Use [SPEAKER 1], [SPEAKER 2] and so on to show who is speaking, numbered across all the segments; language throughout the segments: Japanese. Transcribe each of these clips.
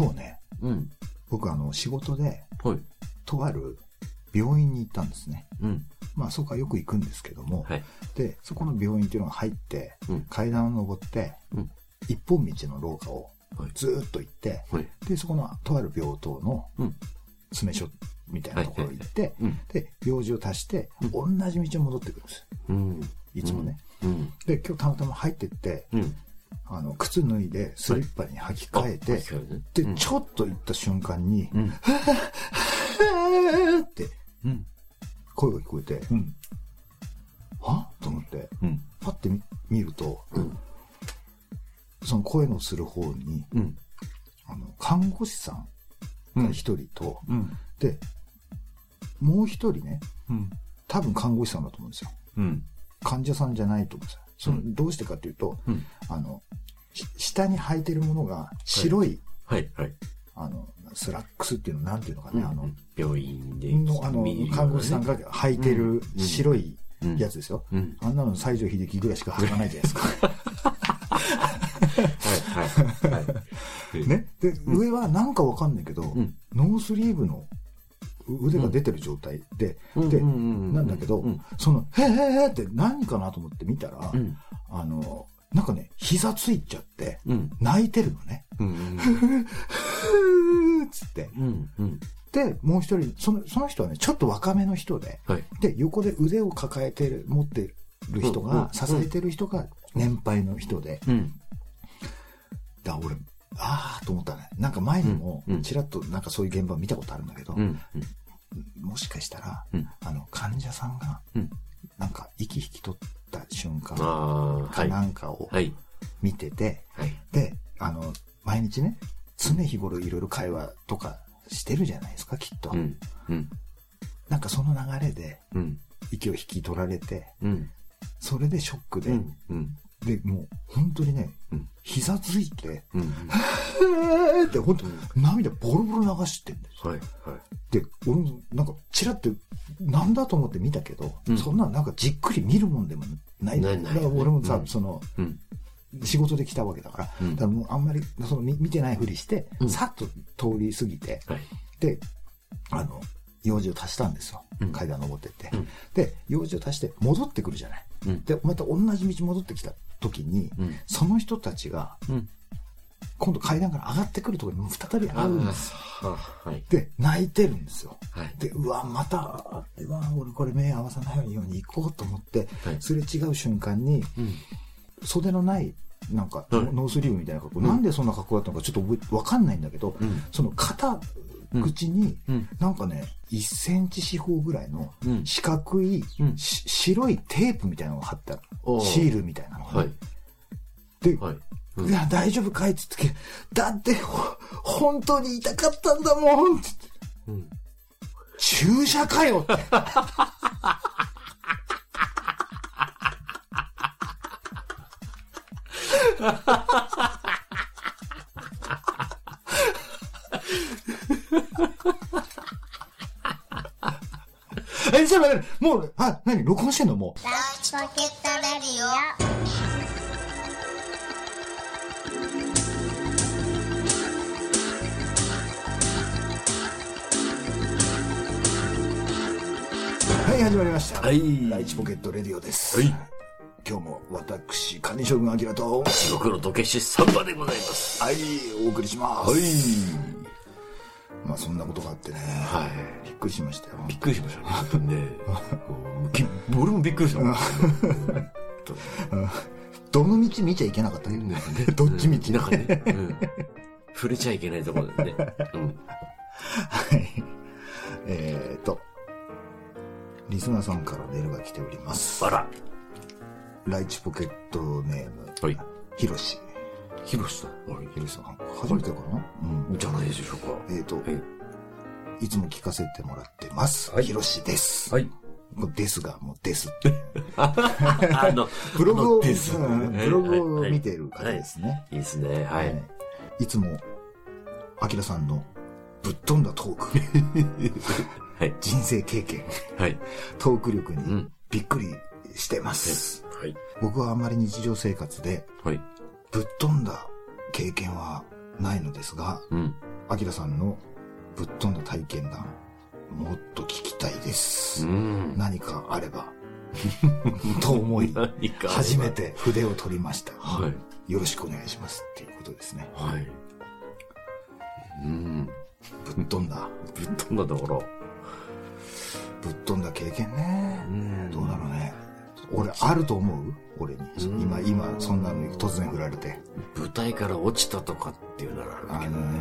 [SPEAKER 1] 今日ね、
[SPEAKER 2] うん。
[SPEAKER 1] 僕あの、仕事で、
[SPEAKER 2] はい。
[SPEAKER 1] とある病院に行ったんですね。
[SPEAKER 2] うん。
[SPEAKER 1] まあ、そこはよく行くんですけども、
[SPEAKER 2] はい。
[SPEAKER 1] で、そこの病院っていうのが入って、
[SPEAKER 2] うん
[SPEAKER 1] 階段を登って、
[SPEAKER 2] うん
[SPEAKER 1] 一本道の廊下を
[SPEAKER 2] はい。
[SPEAKER 1] ずーっと行って、
[SPEAKER 2] はい。
[SPEAKER 1] で、そこのとある病棟の
[SPEAKER 2] うん。
[SPEAKER 1] 詰め所みたいなところに行って、
[SPEAKER 2] うん。
[SPEAKER 1] で、用事を足して、同じ道を戻ってくるんです。
[SPEAKER 2] うん。
[SPEAKER 1] いつもね。
[SPEAKER 2] うん。
[SPEAKER 1] で、今日たまたま入ってって、
[SPEAKER 2] うん。
[SPEAKER 1] あの、靴脱いで、スリッパに履き替えて、
[SPEAKER 2] あそうね
[SPEAKER 1] で、
[SPEAKER 2] うん
[SPEAKER 1] ちょっと行った瞬間に、
[SPEAKER 2] うん。
[SPEAKER 1] って
[SPEAKER 2] うん。
[SPEAKER 1] 声が聞こえて、
[SPEAKER 2] うん。
[SPEAKER 1] は？と思って、
[SPEAKER 2] うん。
[SPEAKER 1] パッて見見ると、
[SPEAKER 2] うん。
[SPEAKER 1] その声のする方に、
[SPEAKER 2] うん。
[SPEAKER 1] あの、看護師さんが一人と、
[SPEAKER 2] うん。
[SPEAKER 1] で、もう一人ね、
[SPEAKER 2] うん。
[SPEAKER 1] 多分看護師さんだと思うんですよ。
[SPEAKER 2] うん。
[SPEAKER 1] 患者さんじゃないと思うんですよ。その、どうしてかっていうと、
[SPEAKER 2] うん。
[SPEAKER 1] あの、し下に履いてるものが白い、
[SPEAKER 2] はい。はい。
[SPEAKER 1] あの、スラックスっていうの、なんていうのかね、あの、
[SPEAKER 2] 病院で
[SPEAKER 1] の、あの看護師さんが履いてる白い
[SPEAKER 2] うん
[SPEAKER 1] やつですよ。
[SPEAKER 2] うん。
[SPEAKER 1] あんなの西城秀樹ぐらいしか履かないじゃないですか。
[SPEAKER 2] はい。はい。はい。
[SPEAKER 1] ね。で、上はなんかわかんないけど、
[SPEAKER 2] ん
[SPEAKER 1] ノースリーブの腕が出てる状態で、で、
[SPEAKER 2] うんうんうんうん
[SPEAKER 1] なんだけど、
[SPEAKER 2] うん
[SPEAKER 1] その、へーへーって何かなと思って見たら、
[SPEAKER 2] うん。
[SPEAKER 1] あの、なんかね、膝ついちゃって、
[SPEAKER 2] うん。
[SPEAKER 1] 泣いてるのね。
[SPEAKER 2] うん。
[SPEAKER 1] ふつって。
[SPEAKER 2] うん。うん。
[SPEAKER 1] で、もう一人、その、その人はね、ちょっと若めの人で、
[SPEAKER 2] はい。
[SPEAKER 1] で、横で腕を抱えてる、持ってる人が、
[SPEAKER 2] うんうん
[SPEAKER 1] 支えてる人が年配の人で、
[SPEAKER 2] うん。
[SPEAKER 1] だ俺、あーと思ったね。なんか前にも
[SPEAKER 2] うんうん、
[SPEAKER 1] ちらっとなんかそういう現場見たことあるんだけど、
[SPEAKER 2] うん。
[SPEAKER 1] もしかしたら、
[SPEAKER 2] うん
[SPEAKER 1] あの、患者さんが、
[SPEAKER 2] うん。
[SPEAKER 1] なんか息引き取った瞬間か
[SPEAKER 2] い。
[SPEAKER 1] なんかを
[SPEAKER 2] はい。
[SPEAKER 1] 見てて、
[SPEAKER 2] はい。
[SPEAKER 1] で、あの、毎日ね、常日頃いろいろ会話とかしてるじゃないですか、きっと。
[SPEAKER 2] うん。うん。
[SPEAKER 1] なんかその流れで
[SPEAKER 2] うん。
[SPEAKER 1] 息を引き取られて、
[SPEAKER 2] うん。
[SPEAKER 1] それでショックで。で、もう本当にね、
[SPEAKER 2] うん
[SPEAKER 1] 膝ついて、
[SPEAKER 2] うん。
[SPEAKER 1] えーって本当、涙ボロボロ流してんですよ。
[SPEAKER 2] はい。はい。
[SPEAKER 1] で、俺もなんかチラって、なんだと思って見たけど、
[SPEAKER 2] うん
[SPEAKER 1] そんななんかじっくり見るもんでもない。
[SPEAKER 2] ないない
[SPEAKER 1] だから俺もさ、
[SPEAKER 2] うん
[SPEAKER 1] その、
[SPEAKER 2] うん。
[SPEAKER 1] 仕事で来たわけだから、
[SPEAKER 2] うん
[SPEAKER 1] だからもうあんまりその見見てないふりして、
[SPEAKER 2] うん
[SPEAKER 1] さっと通り過ぎて、
[SPEAKER 2] はい。
[SPEAKER 1] で、あの、用事を足したんですよ。
[SPEAKER 2] うん
[SPEAKER 1] 階段登ってって。
[SPEAKER 2] うん
[SPEAKER 1] で、用事を足して戻ってくるじゃない。
[SPEAKER 2] うん。
[SPEAKER 1] で、また同じ道戻ってきた時に、
[SPEAKER 2] うん。
[SPEAKER 1] その人たちが、
[SPEAKER 2] うん。
[SPEAKER 1] 今度階段から上がってくるところに再び会うんです。
[SPEAKER 2] ははい。
[SPEAKER 1] で、泣いてるんですよ。
[SPEAKER 2] はい。
[SPEAKER 1] で、うわ、また、うわ、俺これ目合わさないように行こうと思って、
[SPEAKER 2] はい
[SPEAKER 1] すれ違う瞬間に、
[SPEAKER 2] うん。
[SPEAKER 1] 袖のない、なんか、
[SPEAKER 2] はい
[SPEAKER 1] ノースリーブみたいな格好、
[SPEAKER 2] うん
[SPEAKER 1] なんでそんな格好だったのかちょっとわかんないんだけど、
[SPEAKER 2] うん。
[SPEAKER 1] その肩口に、
[SPEAKER 2] うん。
[SPEAKER 1] なんかね、1センチ四方ぐらいの
[SPEAKER 2] うん。
[SPEAKER 1] 四角い、白いテープみたいなのが貼ってあるシールみたいなのがね、
[SPEAKER 2] はい。
[SPEAKER 1] で、
[SPEAKER 2] はい。
[SPEAKER 1] いや、大丈夫かいって言って、だって、ほ本当に痛かったんだもんって言って
[SPEAKER 2] うん。
[SPEAKER 1] 注射かよって。え、ちょっと待って、もう、あ、何録音してんの？もう。い、始まりました。
[SPEAKER 2] はい
[SPEAKER 1] ライチポケットレディオです。
[SPEAKER 2] はい。
[SPEAKER 1] 今日も私、管理将軍アキラと、
[SPEAKER 2] 地獄の時計師サンバでございます。
[SPEAKER 1] はい、お送りします。
[SPEAKER 2] はい。
[SPEAKER 1] まあ、そんなことがあってね。
[SPEAKER 2] はい。
[SPEAKER 1] びっくりしましたよ。
[SPEAKER 2] びっくりしましたね。本当にね。俺もびっくりした。
[SPEAKER 1] どの道見ちゃいけなかった？ね。どっちみち。
[SPEAKER 2] なんかね。うん。触れちゃいけないところだよね。うん。
[SPEAKER 1] はい。えーと、リスナーさんからメールが来ております。
[SPEAKER 2] あら。
[SPEAKER 1] ライチポケットネーム、
[SPEAKER 2] はい。
[SPEAKER 1] ヒロシ。
[SPEAKER 2] ヒロシさん。はい。
[SPEAKER 1] ヒロシさん、初めてかな？うん。
[SPEAKER 2] じゃないでしょうか。
[SPEAKER 1] えーと、
[SPEAKER 2] はい。
[SPEAKER 1] いつも聞かせてもらってます。
[SPEAKER 2] はい
[SPEAKER 1] ヒロシです。
[SPEAKER 2] はい。
[SPEAKER 1] もうですが、もうですって。
[SPEAKER 2] あの、
[SPEAKER 1] ブログを、
[SPEAKER 2] あのです
[SPEAKER 1] うんブログを見てる方ですね。
[SPEAKER 2] いいですね。は
[SPEAKER 1] はいい。いつも、アキラさんのぶっ飛んだトーク、
[SPEAKER 2] はい。
[SPEAKER 1] 人生経験、
[SPEAKER 2] はい。
[SPEAKER 1] トーク力に
[SPEAKER 2] うん。
[SPEAKER 1] びっくりしてます。
[SPEAKER 2] はい。
[SPEAKER 1] 僕はあまり日常生活で
[SPEAKER 2] はい。
[SPEAKER 1] ぶっ飛んだ経験はないのですが、
[SPEAKER 2] うん。
[SPEAKER 1] アキラさんのぶっ飛んだ体験談、もっと聞きたいです。
[SPEAKER 2] うん。
[SPEAKER 1] 何かあれば。と思い、初めて筆を取りました。
[SPEAKER 2] はい。
[SPEAKER 1] よろしくお願いしますっていうことですね。
[SPEAKER 2] はい。うん。
[SPEAKER 1] ぶっ飛んだ。
[SPEAKER 2] ぶっ飛んだところ。
[SPEAKER 1] ぶっ飛んだ経験ね。
[SPEAKER 2] ん
[SPEAKER 1] どうだろうね。俺、あると思う？俺に。
[SPEAKER 2] うん
[SPEAKER 1] 今、今、そんなのに突然振られて。
[SPEAKER 2] 舞台から落ちたとかっていうならあるけど
[SPEAKER 1] ね
[SPEAKER 2] ね。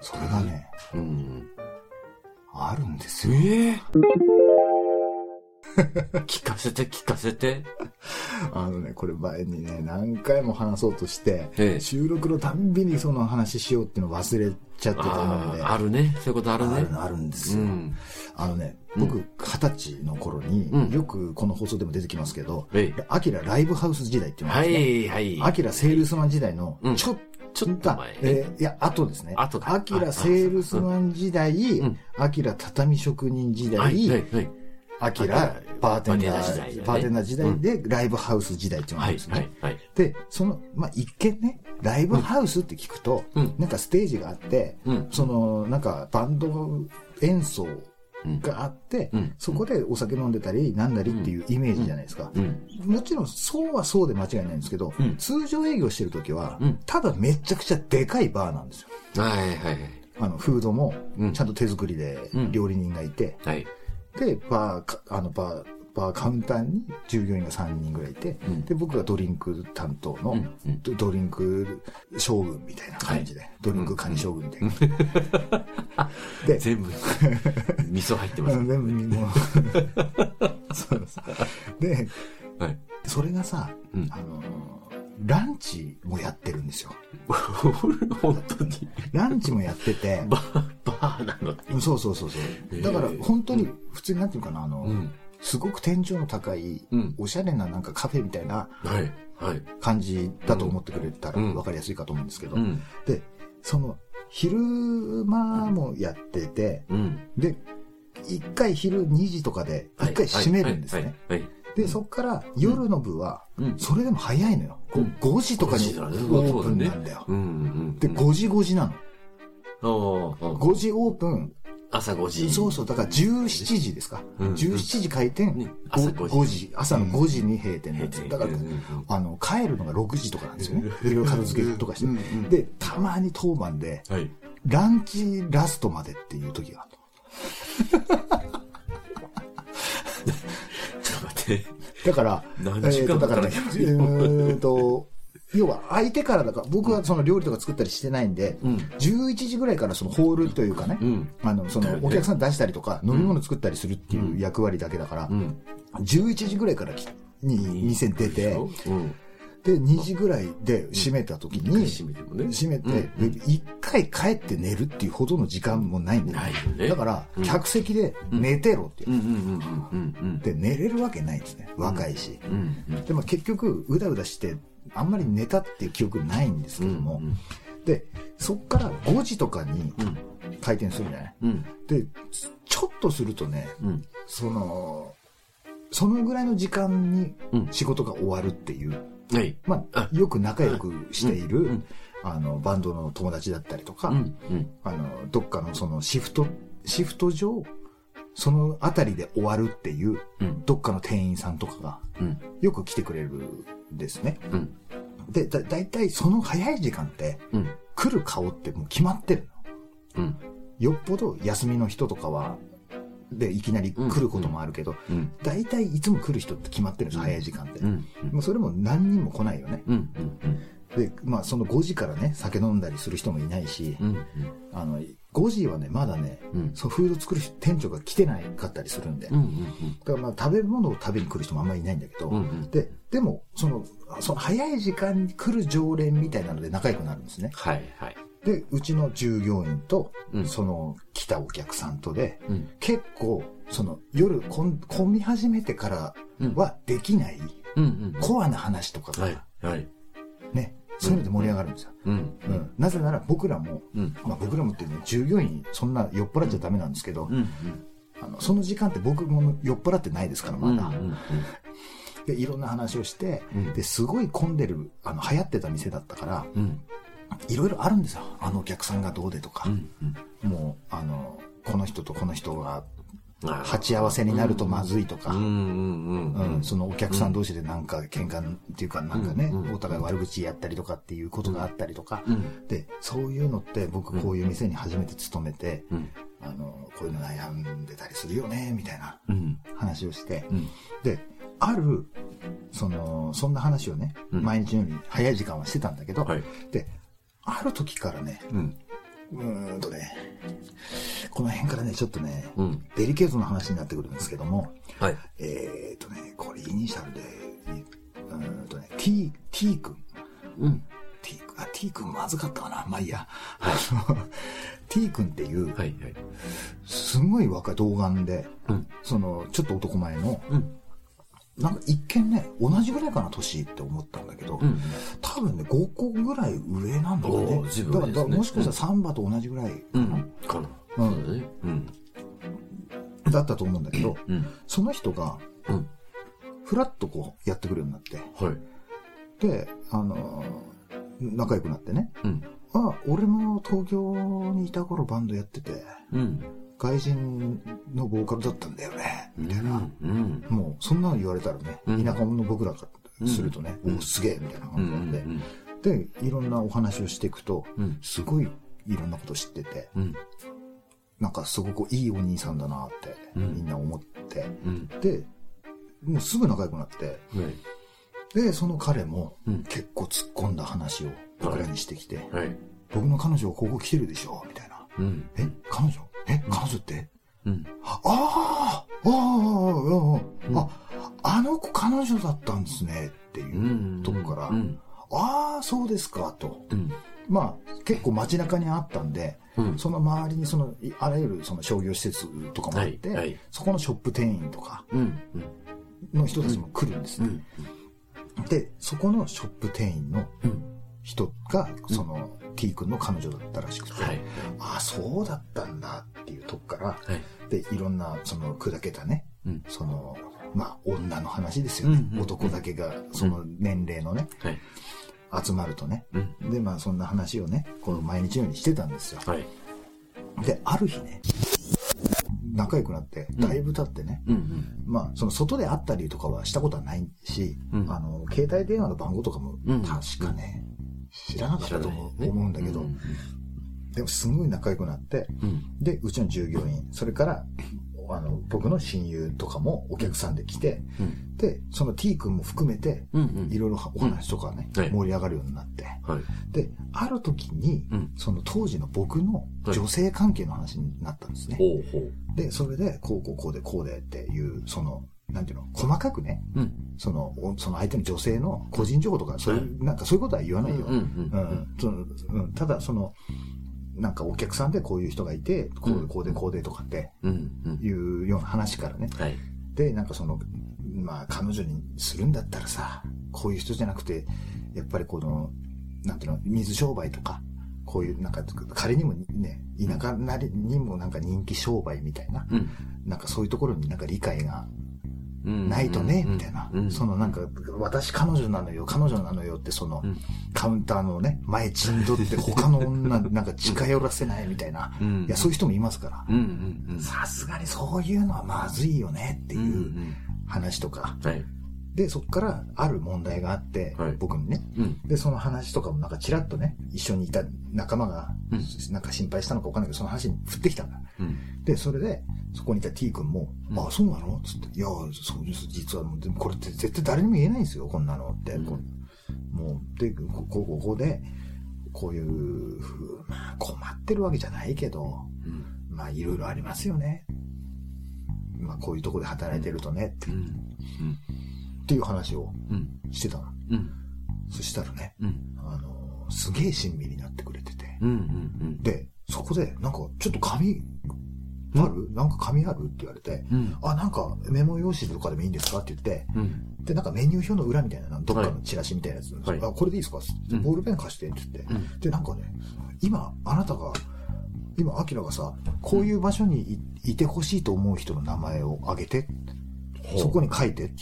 [SPEAKER 1] それがね、
[SPEAKER 2] うん。
[SPEAKER 1] あるんですよ。
[SPEAKER 2] ええ聞かせて聞かせて。
[SPEAKER 1] あのね、これ前にね、何回も話そうとして、
[SPEAKER 2] ええ
[SPEAKER 1] 収録のたんびにその話しようっていうの忘れちゃってたので、
[SPEAKER 2] あるね。そういうことあるね
[SPEAKER 1] ある。あるんですよ。
[SPEAKER 2] うん。
[SPEAKER 1] あのね、僕、二十歳の頃に、
[SPEAKER 2] うん
[SPEAKER 1] よくこの放送でも出てきますけど、
[SPEAKER 2] ええ
[SPEAKER 1] アキラライブハウス時代っていうのがあんですね。
[SPEAKER 2] い、はい。
[SPEAKER 1] アキラセールスマン時代の
[SPEAKER 2] うん、
[SPEAKER 1] ちょっ
[SPEAKER 2] ちょっと前。
[SPEAKER 1] えーいや、後ですね。
[SPEAKER 2] 後だ
[SPEAKER 1] アキラセールスマン時代
[SPEAKER 2] うん、
[SPEAKER 1] アキラ畳職人時
[SPEAKER 2] はい、は
[SPEAKER 1] 代、
[SPEAKER 2] い、はい。
[SPEAKER 1] アキラバーテンダ
[SPEAKER 2] バーね
[SPEAKER 1] ー、バーテンダー時代でライブハウス時代っていうのがあ
[SPEAKER 2] はい
[SPEAKER 1] るんです、ね。
[SPEAKER 2] はい、はい。
[SPEAKER 1] で、その、まあ、一見ね、ライブハウスって聞くと、
[SPEAKER 2] うん
[SPEAKER 1] なんかステージがあって、
[SPEAKER 2] うん
[SPEAKER 1] その、なんかバンド演奏
[SPEAKER 2] うん。
[SPEAKER 1] があって、
[SPEAKER 2] うん
[SPEAKER 1] そこでお酒飲んでたり、なんだりっていうイメージじゃないですか。
[SPEAKER 2] うん。
[SPEAKER 1] もちろん、そうはそうで間違いないんですけど、
[SPEAKER 2] うん
[SPEAKER 1] 通常営業してる時は、
[SPEAKER 2] うん
[SPEAKER 1] ただめちゃくちゃでかいバーなんですよ。
[SPEAKER 2] はい、はい、はい。
[SPEAKER 1] あの、フードも
[SPEAKER 2] うん、
[SPEAKER 1] ちゃんと手作りで
[SPEAKER 2] うん
[SPEAKER 1] 料理人がいて、
[SPEAKER 2] はい。
[SPEAKER 1] で、バーか、あの、バー、バーカウンターに従業員が3人ぐらいいて、
[SPEAKER 2] うん
[SPEAKER 1] で、僕がドリンク担当の、
[SPEAKER 2] うんうん
[SPEAKER 1] ドドリンク将軍みたいな感じで、ドリンク管理将軍みたいな。で、
[SPEAKER 2] 全部、味噌入ってます。
[SPEAKER 1] あ の全部もう そうです。で、
[SPEAKER 2] はい。
[SPEAKER 1] それがさ、
[SPEAKER 2] うん
[SPEAKER 1] あのー、ランチもやってるんですよ。
[SPEAKER 2] 本当に。
[SPEAKER 1] ランチもやってて、
[SPEAKER 2] バー、バーなのに。
[SPEAKER 1] そうそうそうそう。だから本当に普通になんていうかな、あの、
[SPEAKER 2] うん。
[SPEAKER 1] すごく天井の高い、
[SPEAKER 2] うん
[SPEAKER 1] おしゃれななんかカフェみたいな。感じだと思ってくれたら
[SPEAKER 2] うん
[SPEAKER 1] 分かりやすいかと思うんですけど、
[SPEAKER 2] うん。
[SPEAKER 1] で、その、昼間もやってて、
[SPEAKER 2] うん。
[SPEAKER 1] で、一回昼2時とかで、一回閉めるんですね。で、そっから夜の部は、
[SPEAKER 2] うん。
[SPEAKER 1] それでも早いのよ。こう
[SPEAKER 2] うん
[SPEAKER 1] 5時とかに
[SPEAKER 2] 5時だね
[SPEAKER 1] オープンなんだよ。で、5時5時なの。
[SPEAKER 2] おー
[SPEAKER 1] 5時オープン、
[SPEAKER 2] 朝5時。
[SPEAKER 1] そうそう、だから17時ですか。
[SPEAKER 2] うん
[SPEAKER 1] 17時開店、
[SPEAKER 2] ね朝
[SPEAKER 1] 5
[SPEAKER 2] 5
[SPEAKER 1] 時、朝の5時に閉店なんですよ。だからあの、帰るのが6時とかなんですよね。いろいろ片付けとかして。で、たまに当番で、
[SPEAKER 2] はい。
[SPEAKER 1] ランチラストまでっていう時があるだから、
[SPEAKER 2] 何時間
[SPEAKER 1] からね、
[SPEAKER 2] 働
[SPEAKER 1] えーと、要は相手からだから、僕はその料理とか作ったりしてないんで、
[SPEAKER 2] うん。
[SPEAKER 1] 11時ぐらいからそのホールというかね、
[SPEAKER 2] うん。
[SPEAKER 1] あの、その、お客さん出したりとか、飲み物作ったりするっていう役割だけだから
[SPEAKER 2] う、ん。
[SPEAKER 1] 11時ぐらいからきに店に出て、
[SPEAKER 2] うん。
[SPEAKER 1] で、2時ぐらいで閉めた時に、
[SPEAKER 2] 閉めてもね。
[SPEAKER 1] 閉めて、
[SPEAKER 2] うん
[SPEAKER 1] で一回帰って寝るっていうほどの時間もないんだよ
[SPEAKER 2] ね。
[SPEAKER 1] だから
[SPEAKER 2] う、ん
[SPEAKER 1] 客席で寝てろってで、寝れるわけないんですね。若いし。でも結局、うだうだして、あんまり寝たっていう記憶ないんですけども、で、そっから5時とかに
[SPEAKER 2] うん。
[SPEAKER 1] 開店するんじゃない？
[SPEAKER 2] うん。
[SPEAKER 1] で、ちょっとするとね、
[SPEAKER 2] うん。
[SPEAKER 1] その、そのぐらいの時間に
[SPEAKER 2] うん
[SPEAKER 1] 仕事が終わるっていう、
[SPEAKER 2] はい。
[SPEAKER 1] まあ、
[SPEAKER 2] あ
[SPEAKER 1] よく仲良くしている、
[SPEAKER 2] うん
[SPEAKER 1] あの、バンドの友達だったりとか。あの、どっかのそのシフト、シフト上、そのあたりで終わるっていう、
[SPEAKER 2] うん。
[SPEAKER 1] どっかの店員さんとかが
[SPEAKER 2] うん。
[SPEAKER 1] よく来てくれるんですね。
[SPEAKER 2] うん。
[SPEAKER 1] で、だ、だいたいその早い時間って、
[SPEAKER 2] うん。
[SPEAKER 1] 来る顔ってもう決まってるの。
[SPEAKER 2] うん。
[SPEAKER 1] よっぽど休みの人とかは、で、いきなり来ることもあるけど、
[SPEAKER 2] うん。
[SPEAKER 1] だいたいいつも来る人って決まってるんです、早い時間って。
[SPEAKER 2] うん。
[SPEAKER 1] もうそれも何人も来ないよね。で、まあその5時からね、酒飲んだりする人もいないし、
[SPEAKER 2] うん。
[SPEAKER 1] あの、5時はね、まだね、
[SPEAKER 2] うん。
[SPEAKER 1] そう、フード作る人店長が来てないかったりするんで。だからまあ食べ物を食べに来る人もあんまりいないんだけど。で、でも、その、その早い時間に来る常連みたいなので仲良くなるんですね。
[SPEAKER 2] はい。はい。
[SPEAKER 1] で、うちの従業員と、
[SPEAKER 2] うん
[SPEAKER 1] その来たお客さんとで、
[SPEAKER 2] うん。
[SPEAKER 1] 結構、その夜混混み始めてからはできない。コアな話とかが、
[SPEAKER 2] はい。はい。
[SPEAKER 1] ね、そういうので盛り上がるんですよ。
[SPEAKER 2] うん。
[SPEAKER 1] うん。なぜなら僕らも、
[SPEAKER 2] うん。
[SPEAKER 1] まあ僕らもってね、従業員そんな酔っ払っちゃダメなんですけど、その時間って僕も酔っ払ってないですから、まだ。
[SPEAKER 2] うん。
[SPEAKER 1] で、いろんな話をして、
[SPEAKER 2] うん
[SPEAKER 1] で、すごい混んでる、あの、流行ってた店だったから、
[SPEAKER 2] うん。
[SPEAKER 1] いろいろあるんですよ。あのお客さんがどうでとか。
[SPEAKER 2] うん。うん。
[SPEAKER 1] もう、あの、この人とこの人が
[SPEAKER 2] あ
[SPEAKER 1] 鉢合わせになるとまずいとか。そのお客さん同士でなんか喧嘩っていうかなんかね、
[SPEAKER 2] うんうん
[SPEAKER 1] お互い悪口やったりとかっていうことがあったりとか、
[SPEAKER 2] うん。
[SPEAKER 1] で、そういうのって僕こういう店に初めて勤めて、
[SPEAKER 2] うん。
[SPEAKER 1] あの、こういうの悩んでたりするよね、みたいな
[SPEAKER 2] うん。
[SPEAKER 1] 話をして、
[SPEAKER 2] うん。
[SPEAKER 1] で、ある、その、そんな話をね、
[SPEAKER 2] うん
[SPEAKER 1] 毎日のように早い時間はしてたんだけど、
[SPEAKER 2] はい。
[SPEAKER 1] で、ある時からね、
[SPEAKER 2] うん。
[SPEAKER 1] うーんとね、この辺からね、ちょっとね、
[SPEAKER 2] うん。
[SPEAKER 1] デリケートな話になってくるんですけども、
[SPEAKER 2] はい。
[SPEAKER 1] えーとね、これイニシャルで、うーんとね、T、T 君。
[SPEAKER 2] うん。
[SPEAKER 1] T 君、あ、T 君まずかったかなまあいいや。あの T 君っていう、
[SPEAKER 2] はい。はい。
[SPEAKER 1] すごい若い童顔で、
[SPEAKER 2] うん。
[SPEAKER 1] その、ちょっと男前の、
[SPEAKER 2] うん。
[SPEAKER 1] なんか一見ね、同じぐらいかな、年って思ったんだけど、
[SPEAKER 2] うん。
[SPEAKER 1] 多分ね、5個ぐらい上なんだよね
[SPEAKER 2] おー。随
[SPEAKER 1] だから、
[SPEAKER 2] 分ね
[SPEAKER 1] だからもしかしたらサンバと同じぐらいかな、
[SPEAKER 2] うん。かな。
[SPEAKER 1] うん
[SPEAKER 2] そうん。
[SPEAKER 1] だったと思うんだけど、
[SPEAKER 2] うん。
[SPEAKER 1] その人が、
[SPEAKER 2] うん。
[SPEAKER 1] ふらっとこう、やってくるようになって、
[SPEAKER 2] はい。
[SPEAKER 1] で、あのー仲良くなってね、
[SPEAKER 2] うん。
[SPEAKER 1] あ、俺も東京にいた頃バンドやってて、
[SPEAKER 2] うん。
[SPEAKER 1] 外人のボーカルだったんだよね、みたいな。
[SPEAKER 2] うん。
[SPEAKER 1] もう、そんなの言われたらね、
[SPEAKER 2] うん
[SPEAKER 1] 田舎者の僕らからするとね、
[SPEAKER 2] うん
[SPEAKER 1] おすげえ、みたいな
[SPEAKER 2] うん。
[SPEAKER 1] 感じなんで、で、いろんなお話をしていくと、
[SPEAKER 2] うん。
[SPEAKER 1] すごいいろんなこと知ってて、
[SPEAKER 2] うん。
[SPEAKER 1] なんかすごくいいお兄さんだなって、
[SPEAKER 2] うん
[SPEAKER 1] みんな思って、
[SPEAKER 2] うん。
[SPEAKER 1] で、もうすぐ仲良くなって、
[SPEAKER 2] はい。
[SPEAKER 1] で、その彼も
[SPEAKER 2] うん
[SPEAKER 1] 結構突っ込んだ話を僕らにしてきて、
[SPEAKER 2] はい。
[SPEAKER 1] 僕の彼女ここ来てるでしょみたいな。
[SPEAKER 2] うん。
[SPEAKER 1] え、彼女？え、彼女って、
[SPEAKER 2] うん、
[SPEAKER 1] ああああああ、あの子彼女だったんですねっていうとこから、ああ、そうですかと。まあ、結構街中にあったんで、その周りにその、あらゆるその商業施設とかもあって、そこのショップ店員とかの人たちも来るんですね。で、そこのショップ店員の人が、その、T 君の彼女だったらしくて、
[SPEAKER 2] はい。
[SPEAKER 1] ああ、そうだったんだっていうとこから、
[SPEAKER 2] はい。
[SPEAKER 1] で、いろんな、その、砕けたね、
[SPEAKER 2] うん。
[SPEAKER 1] その、まあ、女の話ですよね。
[SPEAKER 2] うんうん
[SPEAKER 1] 男だけが、その年齢のね、
[SPEAKER 2] はい。
[SPEAKER 1] 集まるとね。
[SPEAKER 2] うん。
[SPEAKER 1] で、まあ、そんな話をね、この毎日のようにしてたんですよ。
[SPEAKER 2] はい。
[SPEAKER 1] で、ある日ね、仲良くなって、だいぶ経ってね、
[SPEAKER 2] うん。うん。
[SPEAKER 1] まあ、その外で会ったりとかはしたことはないし、
[SPEAKER 2] うん
[SPEAKER 1] あの、携帯電話の番号とかも
[SPEAKER 2] うん
[SPEAKER 1] 確かね、知らなかったと思う,、んだけど、
[SPEAKER 2] うん。
[SPEAKER 1] でもすごい仲良くなって、
[SPEAKER 2] うん。
[SPEAKER 1] で、うちの従業員、それから、あの、僕の親友とかもお客さんで来て、
[SPEAKER 2] うん。
[SPEAKER 1] で、その T 君も含めて。いろいろお話とかね、
[SPEAKER 2] はい
[SPEAKER 1] 盛り上がるようになって、
[SPEAKER 2] はい。
[SPEAKER 1] で、ある時に、
[SPEAKER 2] うん
[SPEAKER 1] その当時の僕の女性関係の話になったんですね。で、それで、こうこうこうでこうでっていう、その、なんていうの、細かくね、
[SPEAKER 2] うん。
[SPEAKER 1] その、おその相手の女性の個人情報とか、そういう、なんかそういうことは言わないよ。ただ、その、なんかお客さんでこういう人がいて、こう
[SPEAKER 2] うん
[SPEAKER 1] でこうでこうでとかって。いうような話からね。
[SPEAKER 2] はい。
[SPEAKER 1] で、なんかその、まあ彼女にするんだったらさ、こういう人じゃなくて、やっぱりこの、なんていうの、水商売とか、こういうなんか、仮にもね、田舎なりにもなんか人気商売みたいな、
[SPEAKER 2] うん。
[SPEAKER 1] なんかそういうところになんか理解が
[SPEAKER 2] うん。
[SPEAKER 1] ないとね、みたいな
[SPEAKER 2] う。ん。
[SPEAKER 1] そのなんか、私彼女なのよ、彼女なのよって、その
[SPEAKER 2] うん、
[SPEAKER 1] カウンターのね、前陣取って他の女 なんか近寄らせないみたいな。
[SPEAKER 2] うん。
[SPEAKER 1] いや、そういう人もいますから。さすがにそういうのはまずいよねって
[SPEAKER 2] うん。
[SPEAKER 1] いううん話とか。
[SPEAKER 2] はい。
[SPEAKER 1] で、そこからある問題があって
[SPEAKER 2] はい、
[SPEAKER 1] 僕にね。
[SPEAKER 2] うん。
[SPEAKER 1] で、その話とかもなんかチラッとね、一緒にいた仲間が
[SPEAKER 2] うん、
[SPEAKER 1] なんか心配したのかわかんないけど、その話に振ってきたんだ。
[SPEAKER 2] うん。
[SPEAKER 1] で、それで、そこにいた T 君も、
[SPEAKER 2] うん
[SPEAKER 1] あ、そうなの？つって、いや、そうです、実はもう、でもこれって絶対誰にも言えないんですよ、こんなのって。
[SPEAKER 2] うん
[SPEAKER 1] もう、で、ここう、ここで、こういうまあ、困ってるわけじゃないけど、
[SPEAKER 2] うん。
[SPEAKER 1] まあ、いろいろありますよね。まあ、こういうとこで働いてるとね、って
[SPEAKER 2] うん。
[SPEAKER 1] っていう話を
[SPEAKER 2] うん。
[SPEAKER 1] してたの。
[SPEAKER 2] うん。
[SPEAKER 1] そしたらね、
[SPEAKER 2] うん。
[SPEAKER 1] あの、すげえ親身になってくれてて。で、そこで、なんか、ちょっと紙、ある？なんか紙ある？って言われて、
[SPEAKER 2] うん。
[SPEAKER 1] あ、なんかメモ用紙とかでもいいんですか？って言って、
[SPEAKER 2] うん。
[SPEAKER 1] で、なんかメニュー表の裏みたいな、どっかのチラシみたいなやつ、
[SPEAKER 2] はい
[SPEAKER 1] あ、これでいいですか？ボールペン貸してって言って、
[SPEAKER 2] うん。
[SPEAKER 1] で、なんかね、今、あなたが、今、アキラがさ、こういう場所にいいてほしいと思う人の名前を挙げて、そこに書いてって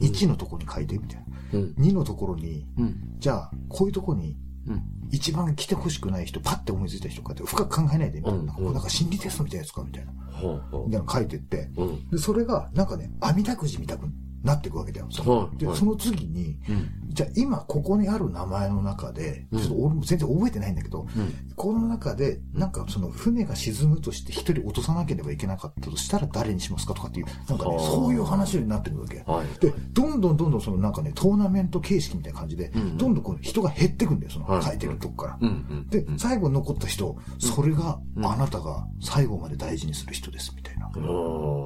[SPEAKER 1] 言って、1のとこに書いてみたいな。
[SPEAKER 2] うん。
[SPEAKER 1] 2のところに、
[SPEAKER 2] うん。
[SPEAKER 1] じゃあ、こういうとこに、
[SPEAKER 2] うん。
[SPEAKER 1] 一番来てほしくない人、パッて思いついた人かって深く考えないで、みたいな。
[SPEAKER 2] うん
[SPEAKER 1] なんなんか心理テストみたいなやつかみたいな。
[SPEAKER 2] ほうほ
[SPEAKER 1] みたいなの書いてって、
[SPEAKER 2] う。うん。
[SPEAKER 1] で、それが、なんかね、網だくじみたくなっていくわけだよ。
[SPEAKER 2] はいはい
[SPEAKER 1] その次に、
[SPEAKER 2] うん。
[SPEAKER 1] じゃあ今ここにある名前の中で、
[SPEAKER 2] うん
[SPEAKER 1] ちょっと俺も全然覚えてないんだけど、
[SPEAKER 2] うん。
[SPEAKER 1] この中で、なんかその船が沈むとして一人落とさなければいけなかったとしたら誰にしますかとかっていう、なんかね、
[SPEAKER 2] はあ
[SPEAKER 1] そういう話になってくるわけ。
[SPEAKER 2] はい。
[SPEAKER 1] で、どんどんどんどんそのなんかね、トーナメント形式みたいな感じで、
[SPEAKER 2] うん
[SPEAKER 1] どんどんこう人が減ってくんだよ、その
[SPEAKER 2] はい
[SPEAKER 1] 書いてるとこから。で
[SPEAKER 2] う、ん
[SPEAKER 1] 最後に残った人、それが
[SPEAKER 2] うん
[SPEAKER 1] あなたが最後まで大事にする人です、みたいな。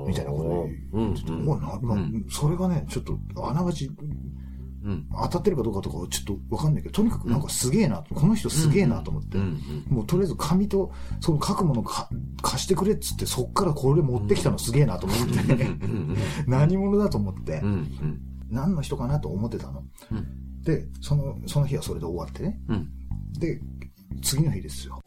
[SPEAKER 1] みたいなことを言う。ちょっともうなまあ
[SPEAKER 2] うん
[SPEAKER 1] それがね、ちょっと、あながち
[SPEAKER 2] うん。
[SPEAKER 1] 当たってるかどうかとかはちょっとわかんないけど、とにかくなんかすげえな、この人すげえなと思って、
[SPEAKER 2] うん。
[SPEAKER 1] もうとりあえず紙と、その書くものか貸してくれっつって、そっからこれ持ってきたのすげえなと思って、
[SPEAKER 2] うん。
[SPEAKER 1] 何者だと思って
[SPEAKER 2] う、ん。
[SPEAKER 1] 何の人かなと思ってたの。
[SPEAKER 2] うん。
[SPEAKER 1] で、その、その日はそれで終わってね。
[SPEAKER 2] うん。
[SPEAKER 1] で、次の日ですよ。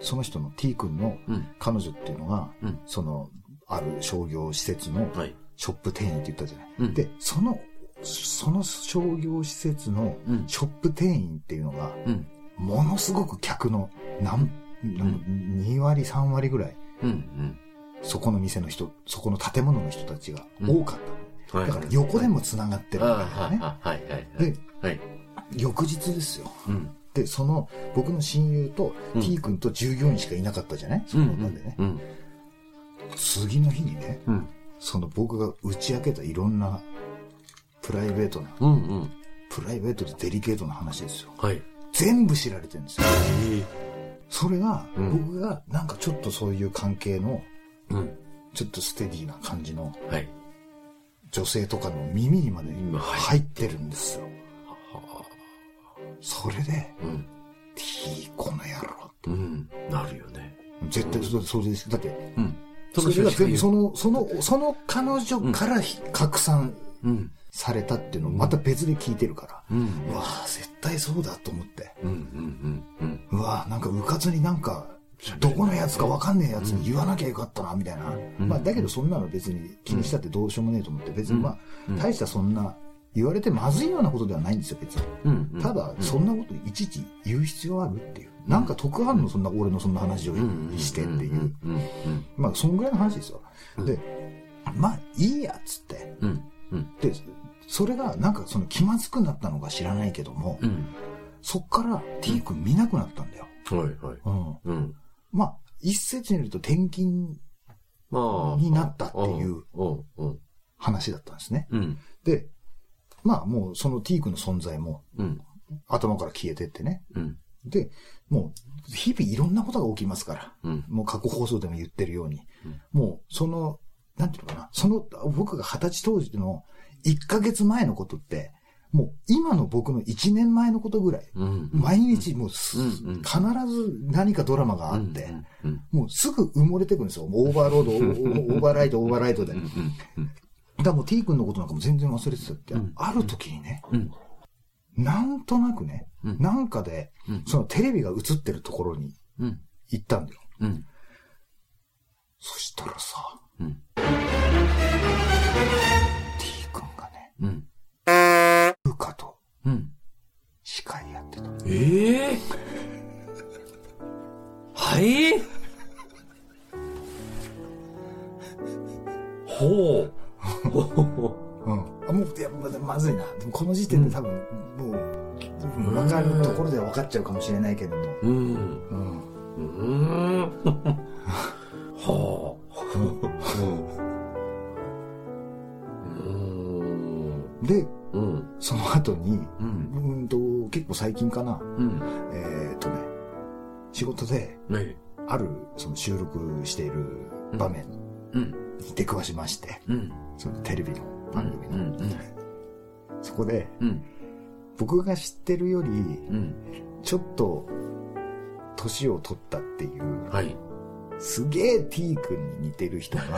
[SPEAKER 1] その人の T 君の
[SPEAKER 2] うん。
[SPEAKER 1] 彼女っていうのが、
[SPEAKER 2] うん
[SPEAKER 1] その、ある商業施設の
[SPEAKER 2] はい。
[SPEAKER 1] ショップ店員って言ったじゃない。
[SPEAKER 2] うん
[SPEAKER 1] で、その、その商業施設の
[SPEAKER 2] うん。
[SPEAKER 1] ショップ店員っていうのが、
[SPEAKER 2] うん。
[SPEAKER 1] ものすごく客の、なん、2割3割ぐらい、
[SPEAKER 2] うん。
[SPEAKER 1] そこの店の人、そこの建物の人たちが多かった。
[SPEAKER 2] はい。
[SPEAKER 1] だから横でも繋がってるわけだよね。で、
[SPEAKER 2] はい。
[SPEAKER 1] 翌日ですよ。
[SPEAKER 2] うん。
[SPEAKER 1] で、その、僕の親友と
[SPEAKER 2] うん
[SPEAKER 1] T 君と従業員しかいなかったじゃない？その中でね。
[SPEAKER 2] うん。
[SPEAKER 1] 次の日にね、
[SPEAKER 2] うん。
[SPEAKER 1] その僕が打ち明けたいろんなプライベートな、
[SPEAKER 2] うん。うん。
[SPEAKER 1] プライベートでデリケートな話ですよ。
[SPEAKER 2] はい。
[SPEAKER 1] 全部知られてるんですよ。
[SPEAKER 2] え
[SPEAKER 1] それが、
[SPEAKER 2] うん
[SPEAKER 1] 僕がなんかちょっとそういう関係の、
[SPEAKER 2] うん。
[SPEAKER 1] ちょっとステディな感じの
[SPEAKER 2] はい。
[SPEAKER 1] 女性とかの耳にまで入ってるんですよ。それで、
[SPEAKER 2] うん。
[SPEAKER 1] T この野郎って。
[SPEAKER 2] うん。なるよね。
[SPEAKER 1] 絶対それそれです。だって、
[SPEAKER 2] うん。
[SPEAKER 1] それが全部その、その、その彼女からひ拡散
[SPEAKER 2] うん。
[SPEAKER 1] されたっていうのをまた別で聞いてるから、
[SPEAKER 2] うん。
[SPEAKER 1] うわぁ、絶対そうだと思って。
[SPEAKER 2] うん。うん。うん。うん。
[SPEAKER 1] うわぁ、なんかうかつになんか、どこのやつかわかんねえやつに言わなきゃよかったな、みたいな。
[SPEAKER 2] うん
[SPEAKER 1] まあ、だけどそんなの別に気にしたってどうしようもねえと思って、別にまあ、
[SPEAKER 2] うん
[SPEAKER 1] 大したそんな、言われてまずいようなことではないんですよ、別に。
[SPEAKER 2] うん。
[SPEAKER 1] ただ、そんなこといちいち言う必要あるっていう。なんか得あんのそんな俺のそんな話をしてっていう。。
[SPEAKER 2] うん。うん。
[SPEAKER 1] まあ、そんぐらいの話ですよ。
[SPEAKER 2] うん
[SPEAKER 1] で、まあ、いいやっつって。
[SPEAKER 2] うん。うん。
[SPEAKER 1] で、それがなんかその気まずくなったのか知らないけども、
[SPEAKER 2] うん。
[SPEAKER 1] そっから T 君見なくなったんだよ。
[SPEAKER 2] はい。はい。
[SPEAKER 1] うん。
[SPEAKER 2] うん。
[SPEAKER 1] まあ、一説によると転勤
[SPEAKER 2] まあ。
[SPEAKER 1] になったっていう。話だったんですね。
[SPEAKER 2] うん。
[SPEAKER 1] で、まあもうその T 君の存在も
[SPEAKER 2] うん。
[SPEAKER 1] 頭から消えてってね。
[SPEAKER 2] うん。
[SPEAKER 1] で、もう日々いろんなことが起きますから。
[SPEAKER 2] うん。
[SPEAKER 1] もう過去放送でも言ってるように。
[SPEAKER 2] うん
[SPEAKER 1] もうその、なんていうのかな。その、僕が二十歳当時の1ヶ月前のことって、もう今の僕の1年前のことぐらい。
[SPEAKER 2] うん。
[SPEAKER 1] 毎日もう必ず何かドラマがあって、
[SPEAKER 2] うん。
[SPEAKER 1] もうすぐ埋もれてくるんですよ。オーバーロード、オーバーライト、オーバーライトで。
[SPEAKER 2] うん。
[SPEAKER 1] だもう T 君のことなんかも全然忘れてたって、
[SPEAKER 2] うん
[SPEAKER 1] ある時にね、
[SPEAKER 2] うん。
[SPEAKER 1] なんとなくね、
[SPEAKER 2] うん
[SPEAKER 1] なんかで、
[SPEAKER 2] うん
[SPEAKER 1] そのテレビが映ってるところに
[SPEAKER 2] うん。
[SPEAKER 1] 行ったんだよ。
[SPEAKER 2] うん。
[SPEAKER 1] そしたらさ、
[SPEAKER 2] うん。
[SPEAKER 1] ルカと
[SPEAKER 2] うん。
[SPEAKER 1] 司会やってた。
[SPEAKER 2] ええはい？ほう。ほ ほ
[SPEAKER 1] うん。あもう、いや、ままずいな。でもこの時点で多分、もう、わかるところでは分かっちゃうかもしれないけども。
[SPEAKER 2] うん。
[SPEAKER 1] うん。
[SPEAKER 2] うーん。はあ。
[SPEAKER 1] 最近かな。
[SPEAKER 2] うん。
[SPEAKER 1] えーっとね、仕事で、
[SPEAKER 2] ね
[SPEAKER 1] ある、その収録している場面
[SPEAKER 2] うん。
[SPEAKER 1] に出くわしまして、
[SPEAKER 2] うん。
[SPEAKER 1] そのテレビの番組の。
[SPEAKER 2] うん。
[SPEAKER 1] そこで、
[SPEAKER 2] うん。
[SPEAKER 1] 僕が知ってるより、
[SPEAKER 2] うん。
[SPEAKER 1] ちょっと、年を取ったっていう、
[SPEAKER 2] はい。
[SPEAKER 1] すげえ T 君に似てる人が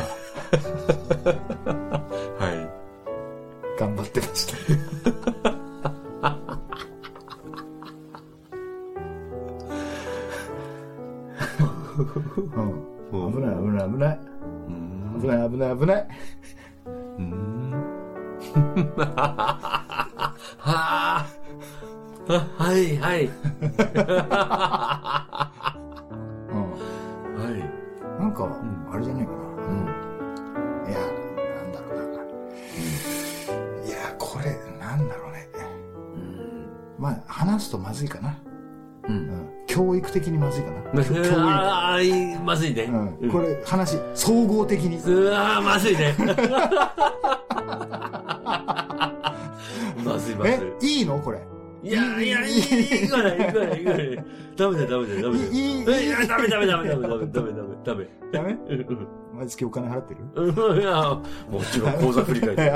[SPEAKER 2] はい。
[SPEAKER 1] 頑張ってました。うん、危ない危ない危ない
[SPEAKER 2] うん
[SPEAKER 1] 危ない危ない危ない
[SPEAKER 2] うん。はあ。あはい、はい。
[SPEAKER 1] うん。
[SPEAKER 2] はい。
[SPEAKER 1] なんか
[SPEAKER 2] ん、
[SPEAKER 1] あれじゃないかな。
[SPEAKER 2] うん。
[SPEAKER 1] いや、なんだろうな。いや、これ、なんだろうね。まあ、話すとまずいかな。
[SPEAKER 2] う。
[SPEAKER 1] うんん。教育的にまずいかな。
[SPEAKER 2] ああ、まずいね。
[SPEAKER 1] うん、これ、話、総合的に。
[SPEAKER 2] うわまずいね。まずいまずい。
[SPEAKER 1] え、いいの？これ。
[SPEAKER 2] いや、いや、いいから、いいから、いいから。ダメだ、ダメだ、ダメだ。
[SPEAKER 1] いい、
[SPEAKER 2] ダメ、ダメ、ダメ、ダメ、ダメ、ダメ、ダメ。ダメ
[SPEAKER 1] 毎月お金払ってる
[SPEAKER 2] いや、もちろん口座振り返って。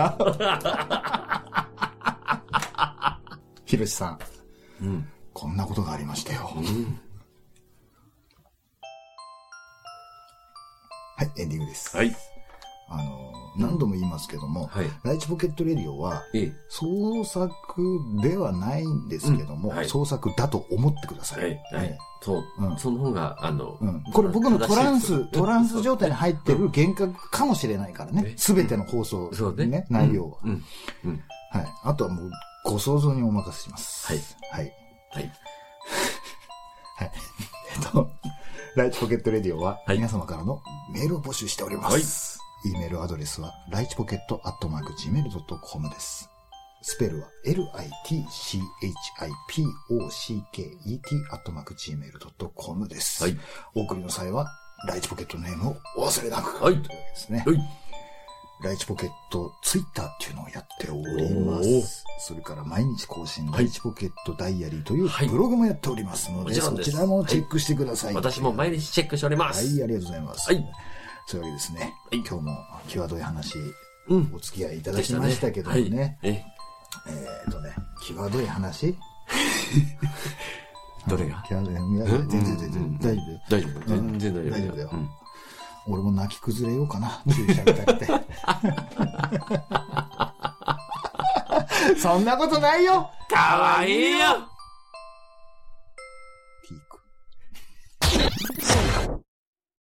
[SPEAKER 1] ひろしさん。
[SPEAKER 2] うん。
[SPEAKER 1] こんなことがありましたよ。はい、エンディングです。
[SPEAKER 2] はい。
[SPEAKER 1] あの、何度も言いますけども、
[SPEAKER 2] はい。
[SPEAKER 1] ライチポケットレディオは。創作ではないんですけども、
[SPEAKER 2] うんはい
[SPEAKER 1] 創作だと思ってください。
[SPEAKER 2] はい。はい。そう
[SPEAKER 1] うん。
[SPEAKER 2] その方が、あの
[SPEAKER 1] うん、これ僕のトランス、トランス状態に入ってる幻覚かもしれないからね
[SPEAKER 2] ね。
[SPEAKER 1] すべての放送、
[SPEAKER 2] そうね
[SPEAKER 1] ね、内容は、
[SPEAKER 2] うん。うん。
[SPEAKER 1] はい。あとはもう、ご想像にお任せします。
[SPEAKER 2] はい。
[SPEAKER 1] はい。
[SPEAKER 2] はい。
[SPEAKER 1] はい。えっと、ライチポケットレディオは、
[SPEAKER 2] はい
[SPEAKER 1] 皆様からのメールを募集しております。E メールアドレスは、ライチポケットアットマーク Gmail.com です。スペルは、litchipocket アットマーク Gmail.com です。
[SPEAKER 2] はい。
[SPEAKER 1] お送りの際は、ライチポケットネームをお忘れなく。
[SPEAKER 2] はい
[SPEAKER 1] というわけですね。
[SPEAKER 2] はい。
[SPEAKER 1] ライチポケットツイッターっていうのをやっております。それから毎日更新、
[SPEAKER 2] はい
[SPEAKER 1] ライチポケットダイアリーという
[SPEAKER 2] はい
[SPEAKER 1] ブログもやっておりますので、そちらもチェックしてください。
[SPEAKER 2] 私も毎日チェックしております。
[SPEAKER 1] はい、ありがとうございます。
[SPEAKER 2] はい。
[SPEAKER 1] そういうわけですね。
[SPEAKER 2] はい
[SPEAKER 1] 今日も際どい話、
[SPEAKER 2] うん。
[SPEAKER 1] お付き合いいただきましたけどもね。
[SPEAKER 2] はい。え、
[SPEAKER 1] えっとね、際どい話？
[SPEAKER 2] どれが？
[SPEAKER 1] 全然全然大丈夫。
[SPEAKER 2] 大丈夫。全然大丈夫。
[SPEAKER 1] 大丈夫だよ
[SPEAKER 2] うん
[SPEAKER 1] 俺も泣き崩れようかな、注射打たれて。そんなことないよ
[SPEAKER 2] かわいいよピーク。